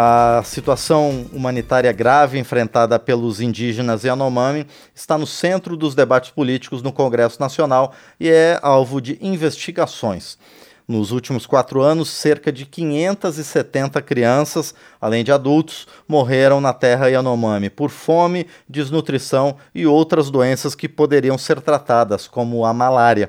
A situação humanitária grave enfrentada pelos indígenas Yanomami está no centro dos debates políticos no Congresso Nacional e é alvo de investigações. Nos últimos quatro anos, cerca de 570 crianças, além de adultos, morreram na terra Yanomami por fome, desnutrição e outras doenças que poderiam ser tratadas, como a malária.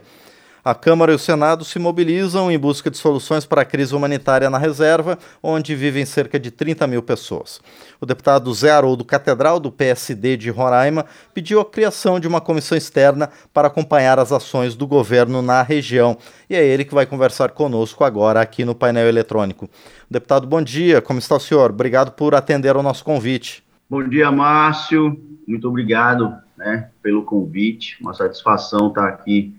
A Câmara e o Senado se mobilizam em busca de soluções para a crise humanitária na reserva, onde vivem cerca de 30 mil pessoas. O deputado Zé Haroldo Catedral, do PSD de Roraima, pediu a criação de uma comissão externa para acompanhar as ações do governo na região. E é ele que vai conversar conosco agora aqui no painel eletrônico. Deputado, bom dia. Como está o senhor? Obrigado por atender ao nosso convite. Bom dia, Márcio. Muito obrigado né, pelo convite. Uma satisfação estar aqui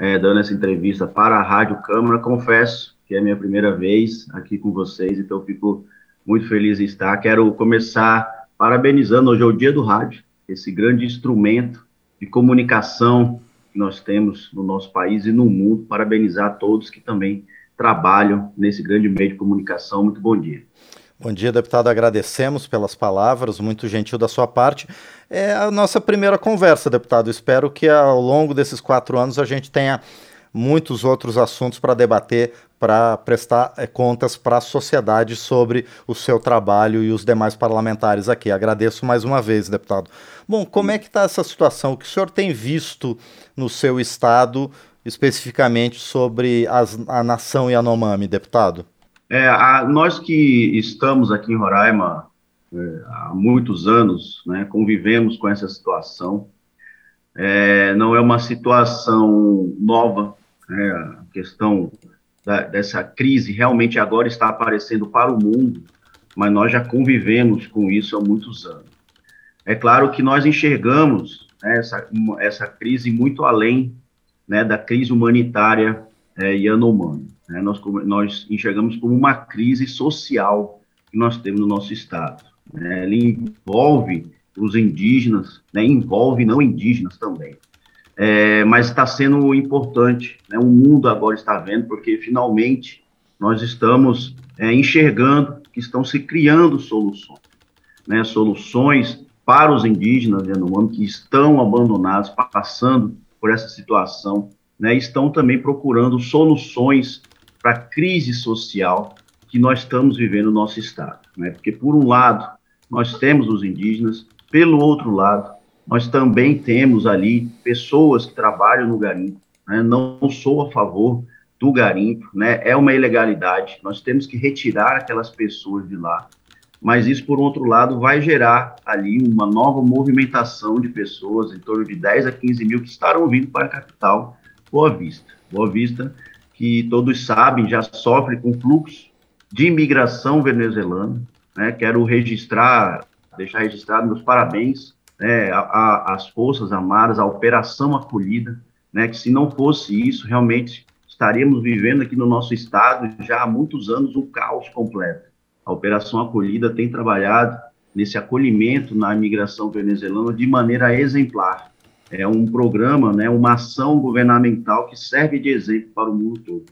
é, dando essa entrevista para a Rádio Câmara. Confesso que é a minha primeira vez aqui com vocês, então fico muito feliz em estar. Quero começar parabenizando, hoje é o Dia do Rádio, esse grande instrumento de comunicação que nós temos no nosso país e no mundo. Parabenizar todos que também trabalham nesse grande meio de comunicação. Muito bom dia. Bom dia, deputado. Agradecemos pelas palavras, muito gentil da sua parte. É a nossa primeira conversa, deputado. Espero que ao longo desses quatro anos a gente tenha muitos outros assuntos para debater, para prestar é, contas para a sociedade sobre o seu trabalho e os demais parlamentares aqui. Agradeço mais uma vez, deputado. Bom, como é que está essa situação? O que o senhor tem visto no seu estado, especificamente sobre as, a nação Yanomami, deputado? É, a, nós que estamos aqui em Roraima é, há muitos anos, né, convivemos com essa situação. É, não é uma situação nova, né, a questão da, dessa crise realmente agora está aparecendo para o mundo, mas nós já convivemos com isso há muitos anos. É claro que nós enxergamos né, essa, essa crise muito além né, da crise humanitária é, Yanomami. Né? Nós, nós enxergamos como uma crise social que nós temos no nosso Estado. Né? Ele envolve os indígenas, né? envolve não indígenas também. É, mas está sendo importante, né? o mundo agora está vendo, porque finalmente nós estamos é, enxergando que estão se criando soluções, né? soluções para os indígenas Yanomami que estão abandonados, passando por essa situação né, estão também procurando soluções para a crise social que nós estamos vivendo no nosso estado. Né? Porque, por um lado, nós temos os indígenas, pelo outro lado, nós também temos ali pessoas que trabalham no garimpo. Né? Não sou a favor do garimpo, né? é uma ilegalidade, nós temos que retirar aquelas pessoas de lá. Mas isso, por outro lado, vai gerar ali uma nova movimentação de pessoas, em torno de 10 a 15 mil, que estarão vindo para a capital Boa Vista. Boa Vista, que todos sabem, já sofre com fluxo de imigração venezuelana. Né? Quero registrar, deixar registrado meus parabéns né, às Forças Armadas, à Operação Acolhida, né, que se não fosse isso, realmente estaríamos vivendo aqui no nosso estado já há muitos anos um caos completo. A Operação Acolhida tem trabalhado nesse acolhimento na imigração venezuelana de maneira exemplar é um programa, né, uma ação governamental que serve de exemplo para o mundo todo.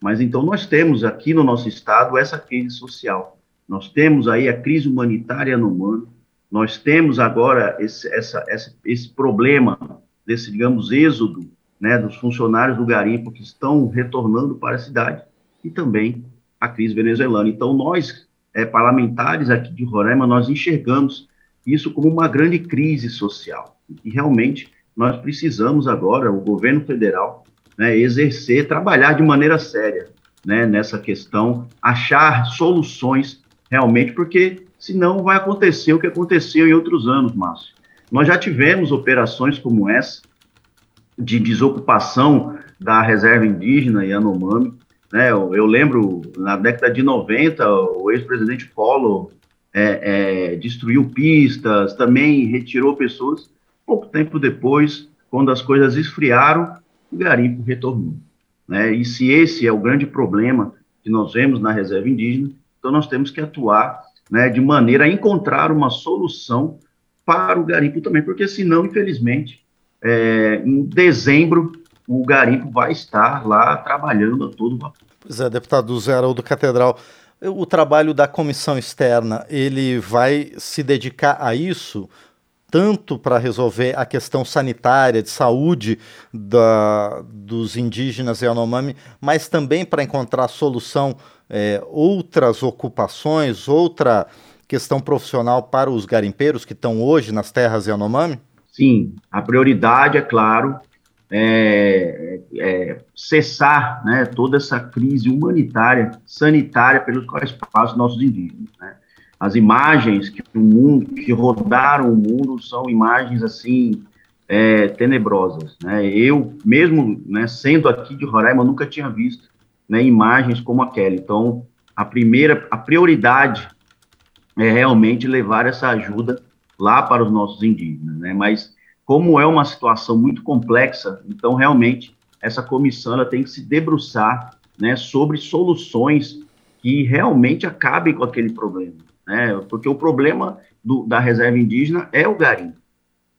Mas então nós temos aqui no nosso estado essa crise social. Nós temos aí a crise humanitária no humano. Nós temos agora esse, essa, essa, esse problema desse, digamos, êxodo né, dos funcionários do garimpo que estão retornando para a cidade e também a crise venezuelana. Então nós, é, parlamentares aqui de Roraima, nós enxergamos isso como uma grande crise social e realmente nós precisamos agora, o governo federal, né, exercer, trabalhar de maneira séria né, nessa questão, achar soluções realmente, porque senão vai acontecer o que aconteceu em outros anos, Márcio. Nós já tivemos operações como essa, de desocupação da reserva indígena Yanomami, né, eu, eu lembro, na década de 90, o ex-presidente Collor é, é, destruiu pistas, também retirou pessoas, Pouco tempo depois, quando as coisas esfriaram, o garimpo retornou. Né? E se esse é o grande problema que nós vemos na reserva indígena, então nós temos que atuar né, de maneira a encontrar uma solução para o garimpo também, porque senão, infelizmente, é, em dezembro, o garimpo vai estar lá trabalhando a todo vapor. Pois é, deputado Zé Haroldo Catedral, o trabalho da comissão externa, ele vai se dedicar a isso? Tanto para resolver a questão sanitária, de saúde da, dos indígenas Yanomami, mas também para encontrar solução, é, outras ocupações, outra questão profissional para os garimpeiros que estão hoje nas terras Yanomami? Sim, a prioridade, é claro, é, é, cessar né, toda essa crise humanitária, sanitária pelos quais passam nossos indígenas. Né? As imagens que o mundo que rodaram o mundo são imagens assim é, tenebrosas, né? Eu mesmo, né, sendo aqui de Roraima, nunca tinha visto né, imagens como aquela. Então, a primeira, a prioridade é realmente levar essa ajuda lá para os nossos indígenas, né? Mas como é uma situação muito complexa, então realmente essa comissão ela tem que se debruçar, né, sobre soluções que realmente acabem com aquele problema né? Porque o problema do, da reserva indígena é o garimpo.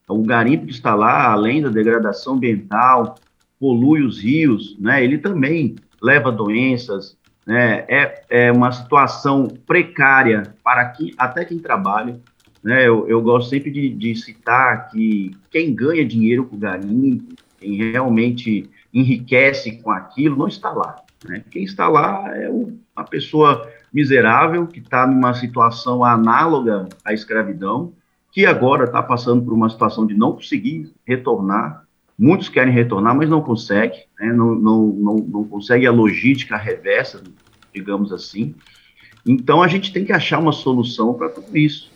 O garimpo que está lá, além da degradação ambiental, polui os rios, né? Ele também leva doenças, né? É, é uma situação precária para quem, até quem trabalha, né? Eu, eu gosto sempre de, de citar que quem ganha dinheiro com o garimpo, quem realmente enriquece com aquilo, não está lá. Né? Quem está lá é o, a pessoa miserável que está numa situação análoga à escravidão, que agora está passando por uma situação de não conseguir retornar. Muitos querem retornar, mas não conseguem, né? não, não, não, não consegue a logística reversa, digamos assim. Então a gente tem que achar uma solução para tudo isso,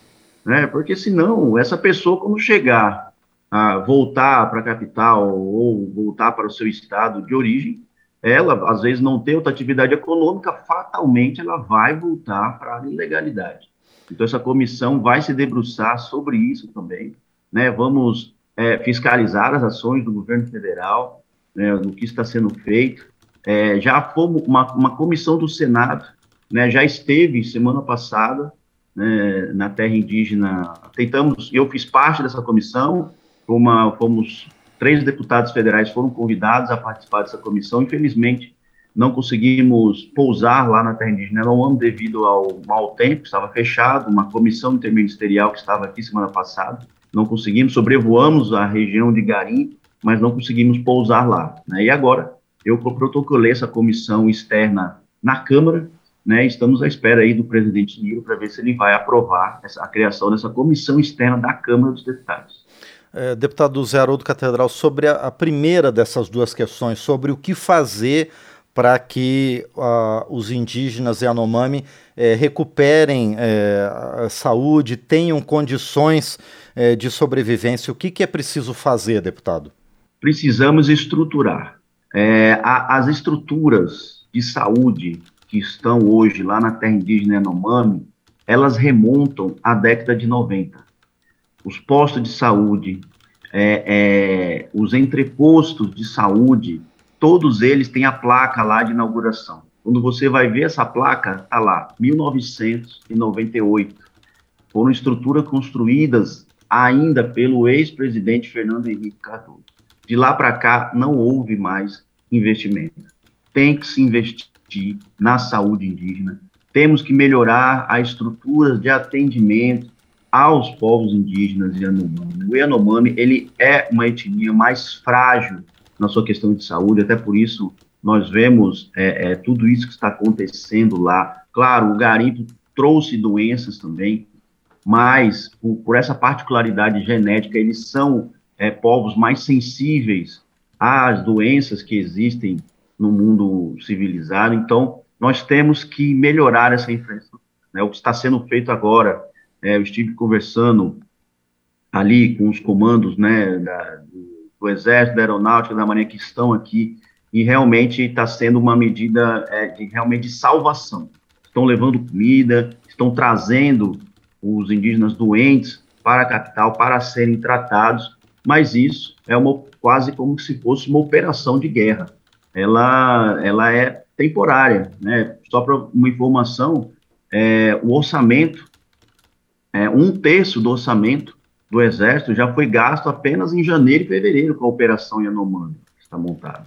né? Porque senão essa pessoa quando chegar a voltar para a capital ou voltar para o seu estado de origem, ela, às vezes, não tem outra atividade econômica, fatalmente ela vai voltar para a ilegalidade. Então, essa comissão vai se debruçar sobre isso também, né? Vamos é, fiscalizar as ações do governo federal, né, que está sendo feito. É, já fomos, uma, uma comissão do Senado, né, já esteve semana passada né, na terra indígena, tentamos, eu fiz parte dessa comissão, uma, fomos Três deputados federais foram convidados a participar dessa comissão. Infelizmente, não conseguimos pousar lá na terra indígena ano devido ao mau tempo, estava fechado, uma comissão interministerial que estava aqui semana passada, não conseguimos, sobrevoamos a região de Garim, mas não conseguimos pousar lá. Né? E agora, eu protocolei essa comissão externa na Câmara, né? estamos à espera aí do presidente Niro para ver se ele vai aprovar essa, a criação dessa comissão externa da Câmara dos Deputados é, deputado Zé Haroldo Catedral, sobre a, a, primeira dessas duas questões, sobre o que fazer para que uh, os indígenas Yanomami é, recuperem é, a saúde, tenham condições de sobrevivência. O que, que, é preciso fazer, deputado? Precisamos estruturar. É, a, as estruturas de saúde que estão hoje lá na terra indígena Yanomami, elas remontam à década de 90 os postos de saúde, é, é, os entrepostos de saúde, todos eles têm a placa lá de inauguração. Quando você vai ver essa placa, tá lá, 1998. Foram estruturas construídas ainda pelo ex-presidente Fernando Henrique Cardoso. De lá para cá, não houve mais investimento. Tem que se investir na saúde indígena. Temos que melhorar a estrutura de atendimento aos povos indígenas Yanomami. O Yanomami, ele é uma etnia mais frágil na sua questão de saúde, até por isso nós vemos é, é, tudo isso que está acontecendo lá. Claro, o garimpo trouxe doenças também, mas por, por essa particularidade genética, eles são é, povos mais sensíveis às doenças que existem no mundo civilizado. Então, nós temos que melhorar essa infraestrutura. Né? O que está sendo feito agora é, eu estive conversando ali com os comandos né, da, do Exército, da Aeronáutica, da Marinha que estão aqui, e realmente está sendo uma medida é, de realmente salvação. Estão levando comida, estão trazendo os indígenas doentes para a capital para serem tratados, mas isso é uma, quase como se fosse uma operação de guerra. Ela, ela é temporária, né? Só para uma informação, é, o orçamento é, um terço do orçamento do Exército já foi gasto apenas em janeiro e fevereiro com a Operação Yanomami, que está montada.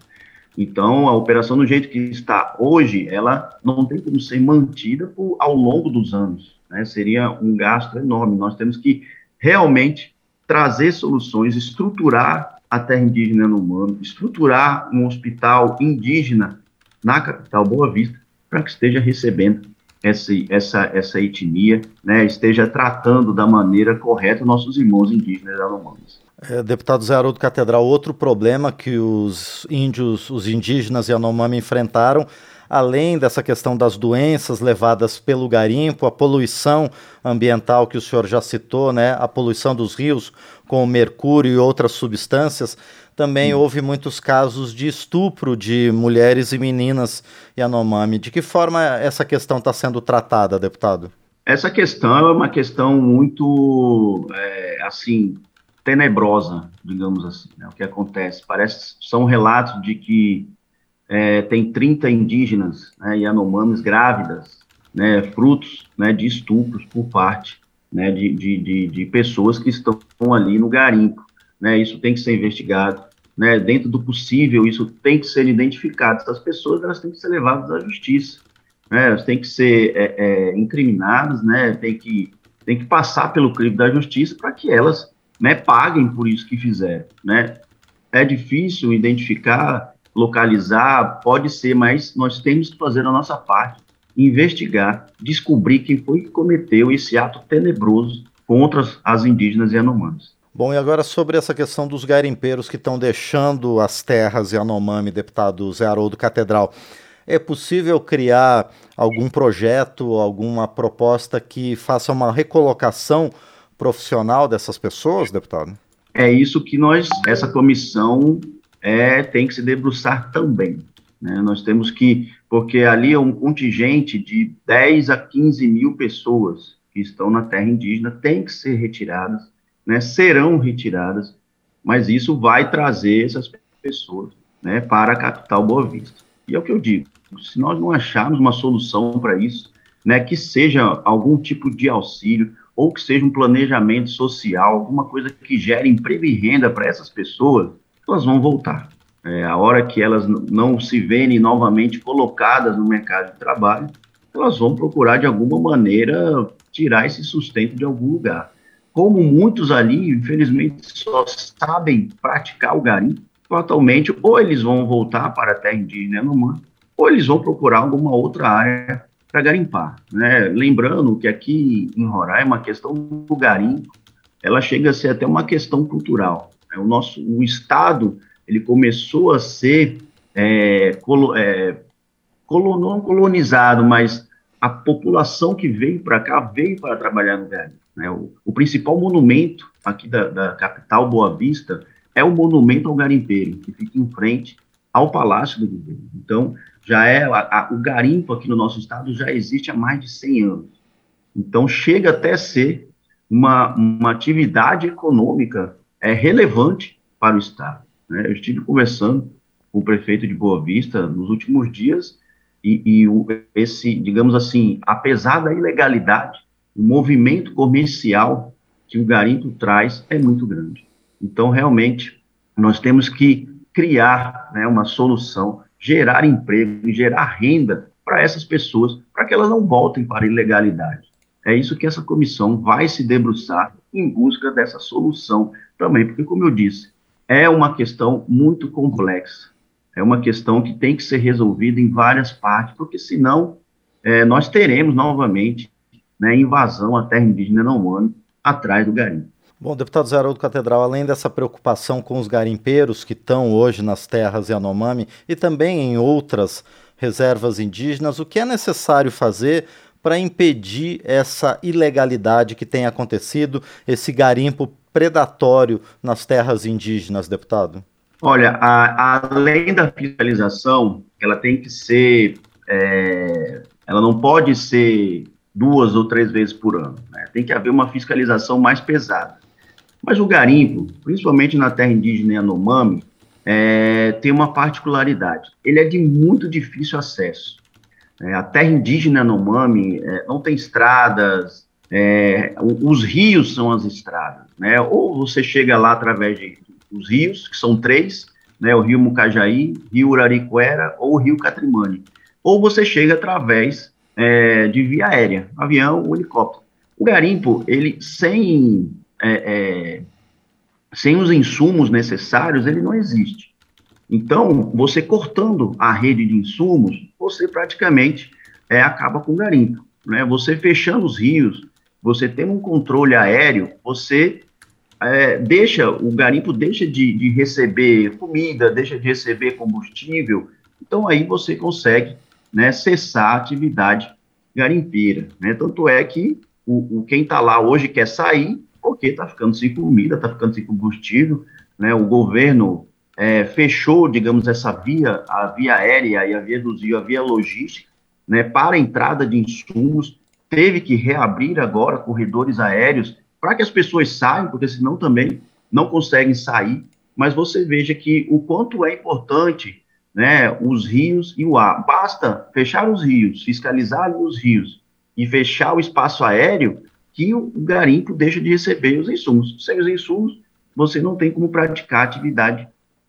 Então, a operação do jeito que está hoje, ela não tem como ser mantida por, ao longo dos anos. Né? Seria um gasto enorme. Nós temos que realmente trazer soluções, estruturar a terra indígena no humano, estruturar um hospital indígena na capital Boa Vista, para que esteja recebendo essa, essa, essa etnia, né, esteja tratando da maneira correta nossos irmãos indígenas anomanos. É, deputado Zé Haroldo Catedral, outro problema que os índios, os indígenas Yanomami enfrentaram, além dessa questão das doenças levadas pelo garimpo, a poluição ambiental que o senhor já citou, né, a poluição dos rios com mercúrio e outras substâncias, também hum. houve muitos casos de estupro de mulheres e meninas Yanomami. De que forma essa questão está sendo tratada, deputado? Essa questão é uma questão muito, é, assim, tenebrosa, digamos assim, né? o que acontece. Parece, são relatos de que é, tem 30 indígenas né, Yanomamis grávidas, né, frutos né, de estupros por parte né, de, de, de, pessoas que estão ali no garimpo. Né, isso tem que ser investigado. Né, dentro do possível, isso tem que ser identificado. Essas pessoas elas têm que ser levadas à justiça. Né, elas têm que ser é, é, incriminadas, né, tem, que, tem que passar pelo crime da justiça para que elas né, paguem por isso que fizeram. Né. É difícil identificar, localizar, pode ser, mas nós temos que fazer a nossa parte investigar, descobrir quem foi que cometeu esse ato tenebroso contra as indígenas e anomames. Bom, e agora sobre essa questão dos garimpeiros que estão deixando as terras Yanomami, deputado Zé Haroldo Catedral. É possível criar algum projeto, alguma proposta que faça uma recolocação profissional dessas pessoas, deputado? É isso que nós, essa comissão, é, tem que se debruçar também. Né? Nós temos que, porque ali é um contingente de 10 a 15 mil pessoas que estão na terra indígena, tem que ser retiradas, né? serão retiradas, mas isso vai trazer essas pessoas né, para a capital Boa Vista. E é o que eu digo, se nós não acharmos uma solução para isso, né, que seja algum tipo de auxílio, ou que seja um planejamento social, alguma coisa que gere emprego e renda para essas pessoas, elas vão voltar. É, a hora que elas não se verem novamente colocadas no mercado de trabalho, elas vão procurar de alguma maneira tirar esse sustento de algum lugar. Como muitos ali, infelizmente, só sabem praticar o garimpo, fatalmente, ou eles vão voltar para a terra indígena ou eles vão procurar alguma outra área para garimpar. Né? Lembrando que aqui em Roraima, a questão do garimpo, ela chega a ser até uma questão cultural. Né? O nosso o Estado ele começou a ser é, colo, é, colo, não colonizado, mas a população que veio para cá veio para trabalhar no garimpo. Né? O, o, principal monumento aqui da, da, capital Boa Vista é o monumento ao garimpeiro, que fica em frente ao Palácio do Governo. Então, já é a, a, o garimpo aqui no nosso estado já existe há mais de 100 anos. Então, chega até ser uma, uma atividade econômica é, relevante para o estado. Né? Eu estive conversando com o prefeito de Boa Vista nos últimos dias e, e esse, digamos assim, apesar da ilegalidade, o movimento comercial que o garimpo traz é muito grande. Então, realmente, nós temos que criar né, uma solução, gerar emprego, gerar renda para essas pessoas, para que elas não voltem para a ilegalidade. É isso que essa comissão vai se debruçar em busca dessa solução também, porque, como eu disse, é uma questão muito complexa. É uma questão que tem que ser resolvida em várias partes, porque senão é, nós teremos novamente né, invasão à terra indígena não humana atrás do garimpo. Bom, deputado Zé Haroldo Catedral, além dessa preocupação com os garimpeiros que estão hoje nas terras Yanomami e também em outras reservas indígenas, o que é necessário fazer para impedir essa ilegalidade que tem acontecido, esse garimpo predatório nas terras indígenas, deputado? Olha, a, além da fiscalização, ela tem que ser, é, ela não pode ser duas ou três vezes por ano. Né? Tem que haver uma fiscalização mais pesada. Mas o garimpo, principalmente na terra indígena Yanomami, é, tem uma particularidade. Ele é de muito difícil acesso. É, a terra indígena Yanomami é, não tem estradas, é, os rios são as estradas, né? Ou você chega lá através de os rios, que são três, né, o rio Mucajaí, rio Uraricuera ou o rio Catrimani. Ou você chega através é, de via aérea, avião ou helicóptero. O garimpo, ele sem, é, é, sem os insumos necessários, ele não existe. Então, você cortando a rede de insumos, você praticamente é, acaba com o garimpo. Né? Você fechando os rios, você tendo um controle aéreo, você é, deixa, o garimpo deixa de, de, receber comida, deixa de receber combustível, então aí você consegue né, cessar a atividade garimpeira. Né? Tanto é que o, o quem está lá hoje quer sair porque está ficando sem comida, está ficando sem combustível, né? o governo é, fechou, digamos, essa via, a via aérea e a via do a via logística, né, para a entrada de insumos, teve que reabrir agora corredores aéreos para que as pessoas saiam, porque senão também não conseguem sair. Mas você veja que o quanto é importante né, os rios e o ar. Basta fechar os rios, fiscalizar os rios e fechar o espaço aéreo que o garimpo deixa de receber os insumos. Sem os insumos, você não tem como praticar atividade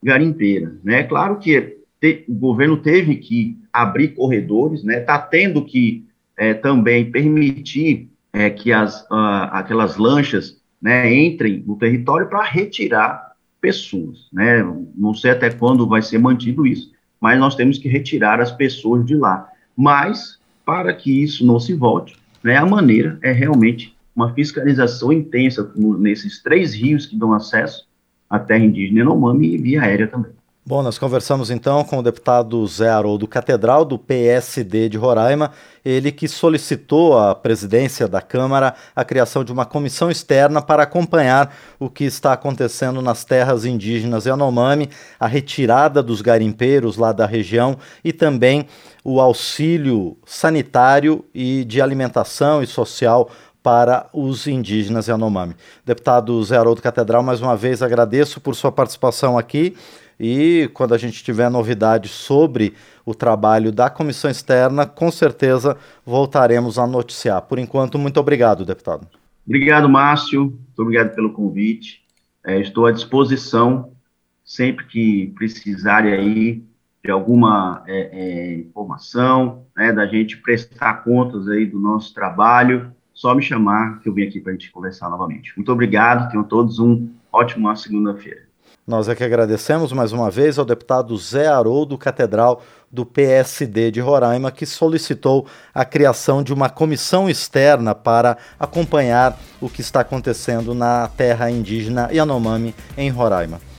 garimpeira. Né? Claro que te, o governo teve que abrir corredores, está né? Tá tendo que é, também permitir é, que as, uh, aquelas lanchas né, entrem no território para retirar pessoas. Né? Não sei até quando vai ser mantido isso, mas nós temos que retirar as pessoas de lá. Mas, para que isso não se volte, né, a maneira é realmente uma fiscalização intensa nesses três rios que dão acesso à terra indígena Yanomami e via aérea também. Bom, nós conversamos então com o deputado Zé Haroldo Catedral, do PSD de Roraima, ele que solicitou à presidência da Câmara a criação de uma comissão externa para acompanhar o que está acontecendo nas terras indígenas Yanomami, a retirada dos garimpeiros lá da região e também o auxílio sanitário e de alimentação e social para os indígenas Yanomami. Deputado Zé Haroldo Catedral, mais uma vez agradeço por sua participação aqui. E quando a gente tiver novidades sobre o trabalho da comissão externa, com certeza voltaremos a noticiar. Por enquanto, muito obrigado, deputado. Obrigado, Márcio. Muito obrigado pelo convite. É, estou à disposição sempre que precisarem aí de alguma é, é, informação, né, da gente prestar contas aí do nosso trabalho, só me chamar que eu venho aqui para a gente conversar novamente. Muito obrigado, tenham todos um ótimo segunda-feira. Nós é que agradecemos mais uma vez ao deputado Zé Haroldo Catedral, do PSD de Roraima, que solicitou a criação de uma comissão externa para acompanhar o que está acontecendo na terra indígena Yanomami, em Roraima.